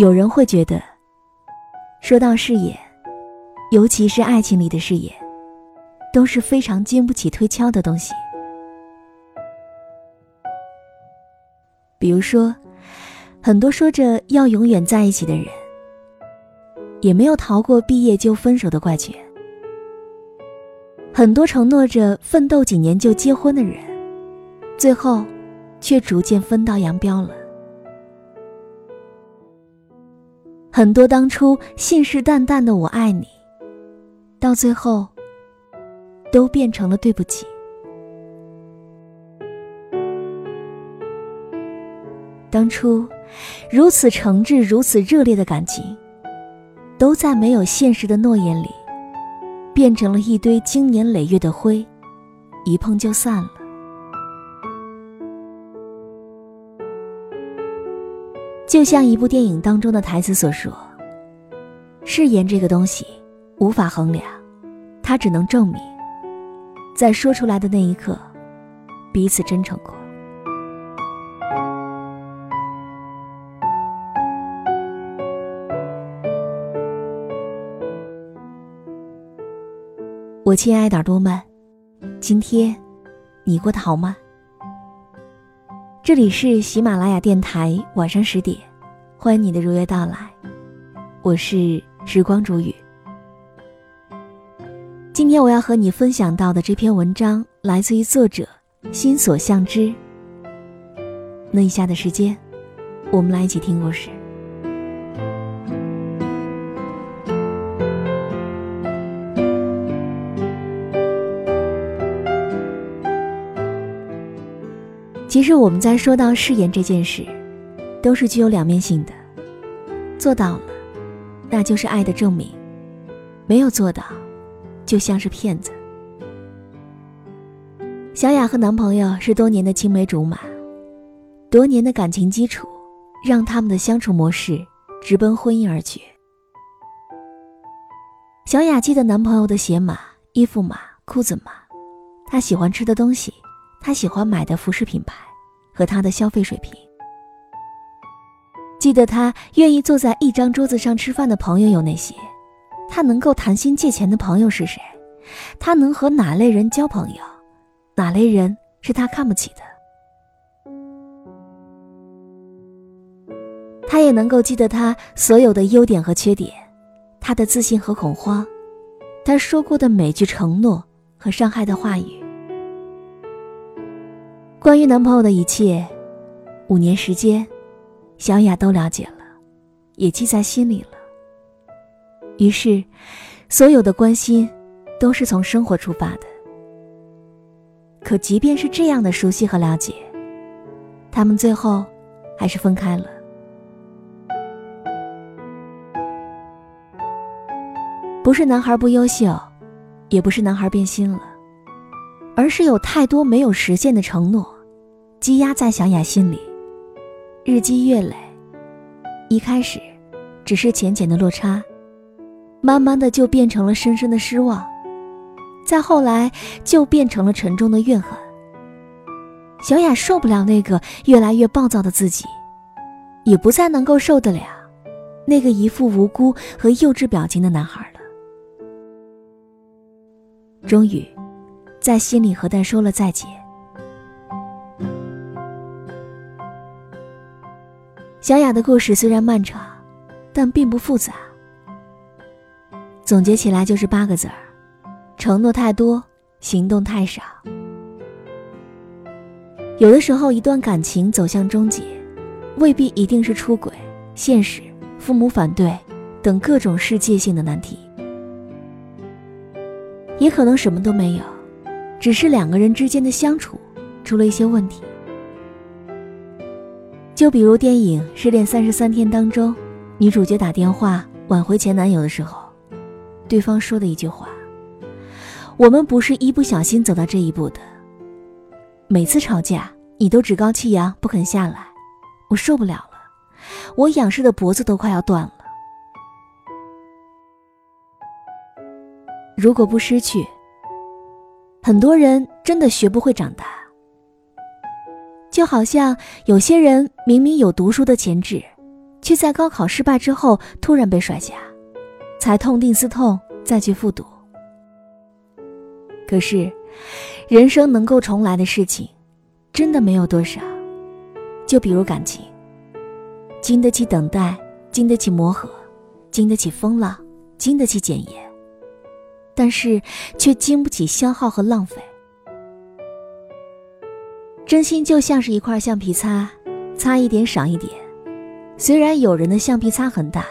有人会觉得，说到誓言，尤其是爱情里的誓言，都是非常经不起推敲的东西。比如说，很多说着要永远在一起的人，也没有逃过毕业就分手的怪圈；很多承诺着奋斗几年就结婚的人，最后却逐渐分道扬镳了。很多当初信誓旦旦的“我爱你”，到最后都变成了对不起。当初如此诚挚、如此热烈的感情，都在没有现实的诺言里，变成了一堆经年累月的灰，一碰就散了。就像一部电影当中的台词所说：“誓言这个东西无法衡量，它只能证明，在说出来的那一刻，彼此真诚过。”我亲爱的耳朵们，今天你过得好吗？这里是喜马拉雅电台，晚上十点，欢迎你的如约到来。我是时光煮雨。今天我要和你分享到的这篇文章来自于作者心所向之。那以下的时间，我们来一起听故事。其实我们在说到誓言这件事，都是具有两面性的。做到了，那就是爱的证明；没有做到，就像是骗子。小雅和男朋友是多年的青梅竹马，多年的感情基础，让他们的相处模式直奔婚姻而去。小雅记得男朋友的鞋码、衣服码、裤子码，他喜欢吃的东西。他喜欢买的服饰品牌和他的消费水平。记得他愿意坐在一张桌子上吃饭的朋友有哪些？他能够谈心借钱的朋友是谁？他能和哪类人交朋友？哪类人是他看不起的？他也能够记得他所有的优点和缺点，他的自信和恐慌，他说过的每句承诺和伤害的话语。关于男朋友的一切，五年时间，小雅都了解了，也记在心里了。于是，所有的关心，都是从生活出发的。可即便是这样的熟悉和了解，他们最后还是分开了。不是男孩不优秀，也不是男孩变心了。而是有太多没有实现的承诺，积压在小雅心里，日积月累。一开始，只是浅浅的落差，慢慢的就变成了深深的失望，再后来就变成了沉重的怨恨。小雅受不了那个越来越暴躁的自己，也不再能够受得了那个一副无辜和幼稚表情的男孩了。终于。在心里和他说了再见。小雅的故事虽然漫长，但并不复杂。总结起来就是八个字儿：承诺太多，行动太少。有的时候，一段感情走向终结，未必一定是出轨、现实、父母反对等各种世界性的难题，也可能什么都没有。只是两个人之间的相处出了一些问题，就比如电影《失恋三十三天》当中，女主角打电话挽回前男友的时候，对方说的一句话：“我们不是一不小心走到这一步的。每次吵架，你都趾高气扬，不肯下来，我受不了了，我仰视的脖子都快要断了。如果不失去。”很多人真的学不会长大，就好像有些人明明有读书的潜质，却在高考失败之后突然被甩下，才痛定思痛再去复读。可是，人生能够重来的事情，真的没有多少。就比如感情，经得起等待，经得起磨合，经得起风浪，经得起检验，但是却经不起消耗和浪费。真心就像是一块橡皮擦，擦一点少一点。虽然有人的橡皮擦很大，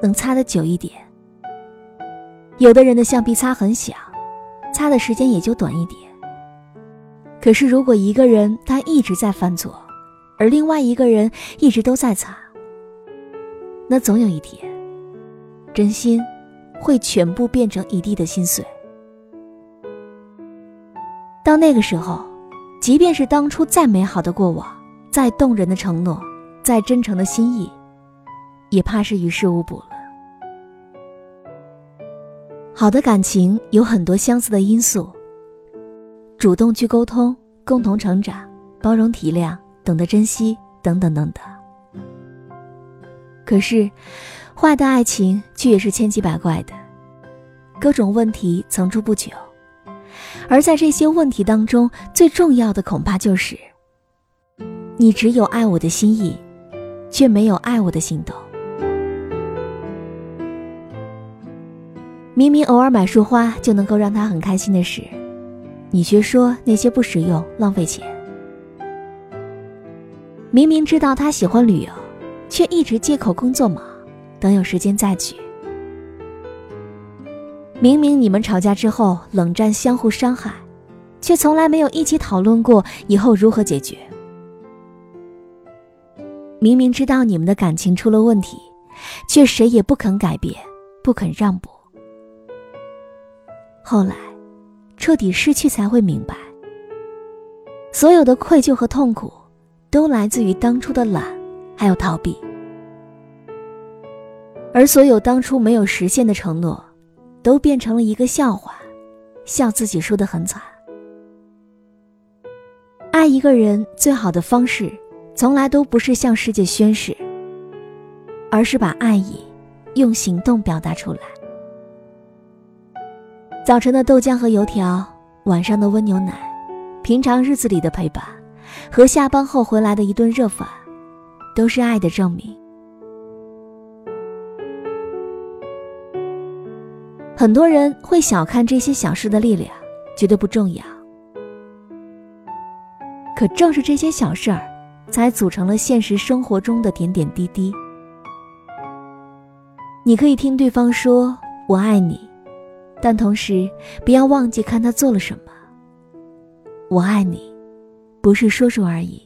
能擦得久一点；有的人的橡皮擦很小，擦的时间也就短一点。可是如果一个人他一直在犯错，而另外一个人一直都在擦，那总有一天，真心会全部变成一地的心碎。到那个时候。即便是当初再美好的过往，再动人的承诺，再真诚的心意，也怕是于事无补了。好的感情有很多相似的因素，主动去沟通，共同成长，包容体谅，懂得珍惜，等等等等。可是，坏的爱情却也是千奇百怪的，各种问题层出不穷。而在这些问题当中，最重要的恐怕就是，你只有爱我的心意，却没有爱我的行动。明明偶尔买束花就能够让他很开心的事，你却说那些不实用、浪费钱。明明知道他喜欢旅游，却一直借口工作忙，等有时间再去。明明你们吵架之后冷战，相互伤害，却从来没有一起讨论过以后如何解决。明明知道你们的感情出了问题，却谁也不肯改变，不肯让步。后来，彻底失去才会明白，所有的愧疚和痛苦，都来自于当初的懒，还有逃避，而所有当初没有实现的承诺。都变成了一个笑话，笑自己输得很惨。爱一个人最好的方式，从来都不是向世界宣誓，而是把爱意用行动表达出来。早晨的豆浆和油条，晚上的温牛奶，平常日子里的陪伴，和下班后回来的一顿热饭，都是爱的证明。很多人会小看这些小事的力量，觉得不重要。可正是这些小事儿，才组成了现实生活中的点点滴滴。你可以听对方说“我爱你”，但同时不要忘记看他做了什么。我爱你，不是说说而已。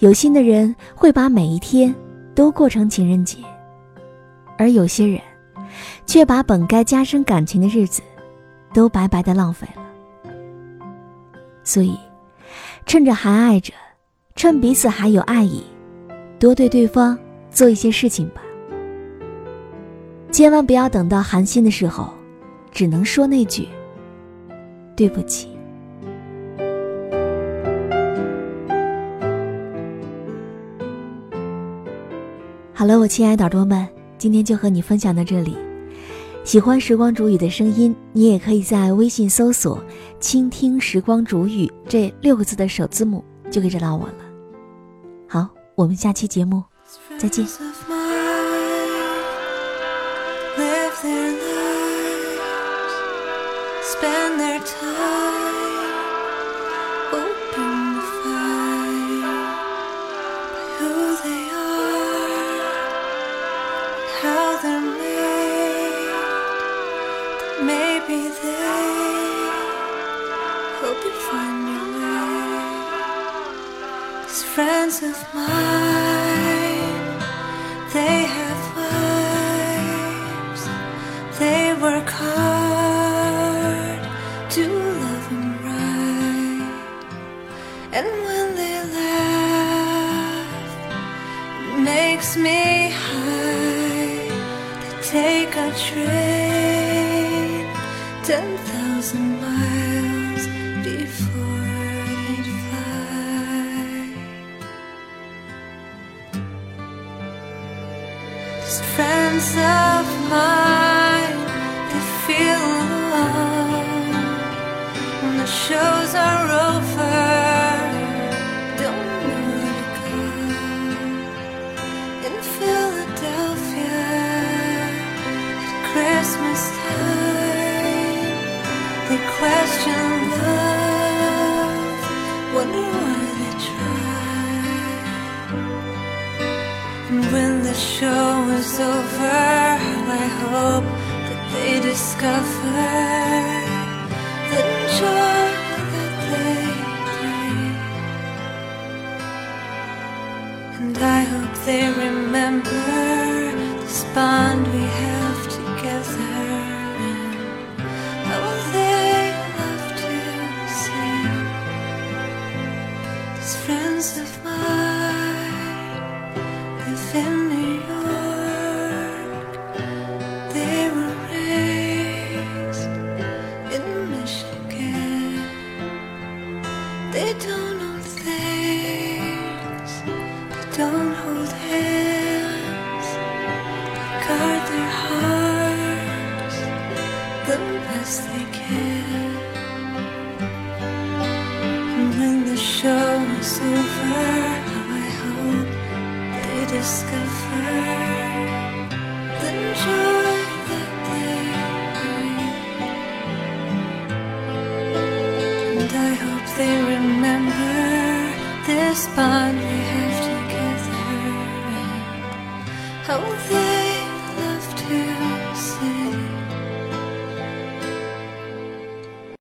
有心的人会把每一天都过成情人节，而有些人。却把本该加深感情的日子，都白白的浪费了。所以，趁着还爱着，趁彼此还有爱意，多对对方做一些事情吧。千万不要等到寒心的时候，只能说那句“对不起”。好了，我亲爱的耳朵们。今天就和你分享到这里。喜欢时光煮雨的声音，你也可以在微信搜索“倾听时光煮雨”这六个字的首字母，就可以找到我了。好，我们下期节目再见。friends of mine, Just friends of mine, they feel alone when the shows are over. Don't know where to go. In Philadelphia at Christmas time, they question the show is over, I hope that they discover the joy that they bring. And I hope they remember this bond we have this bond we have together. They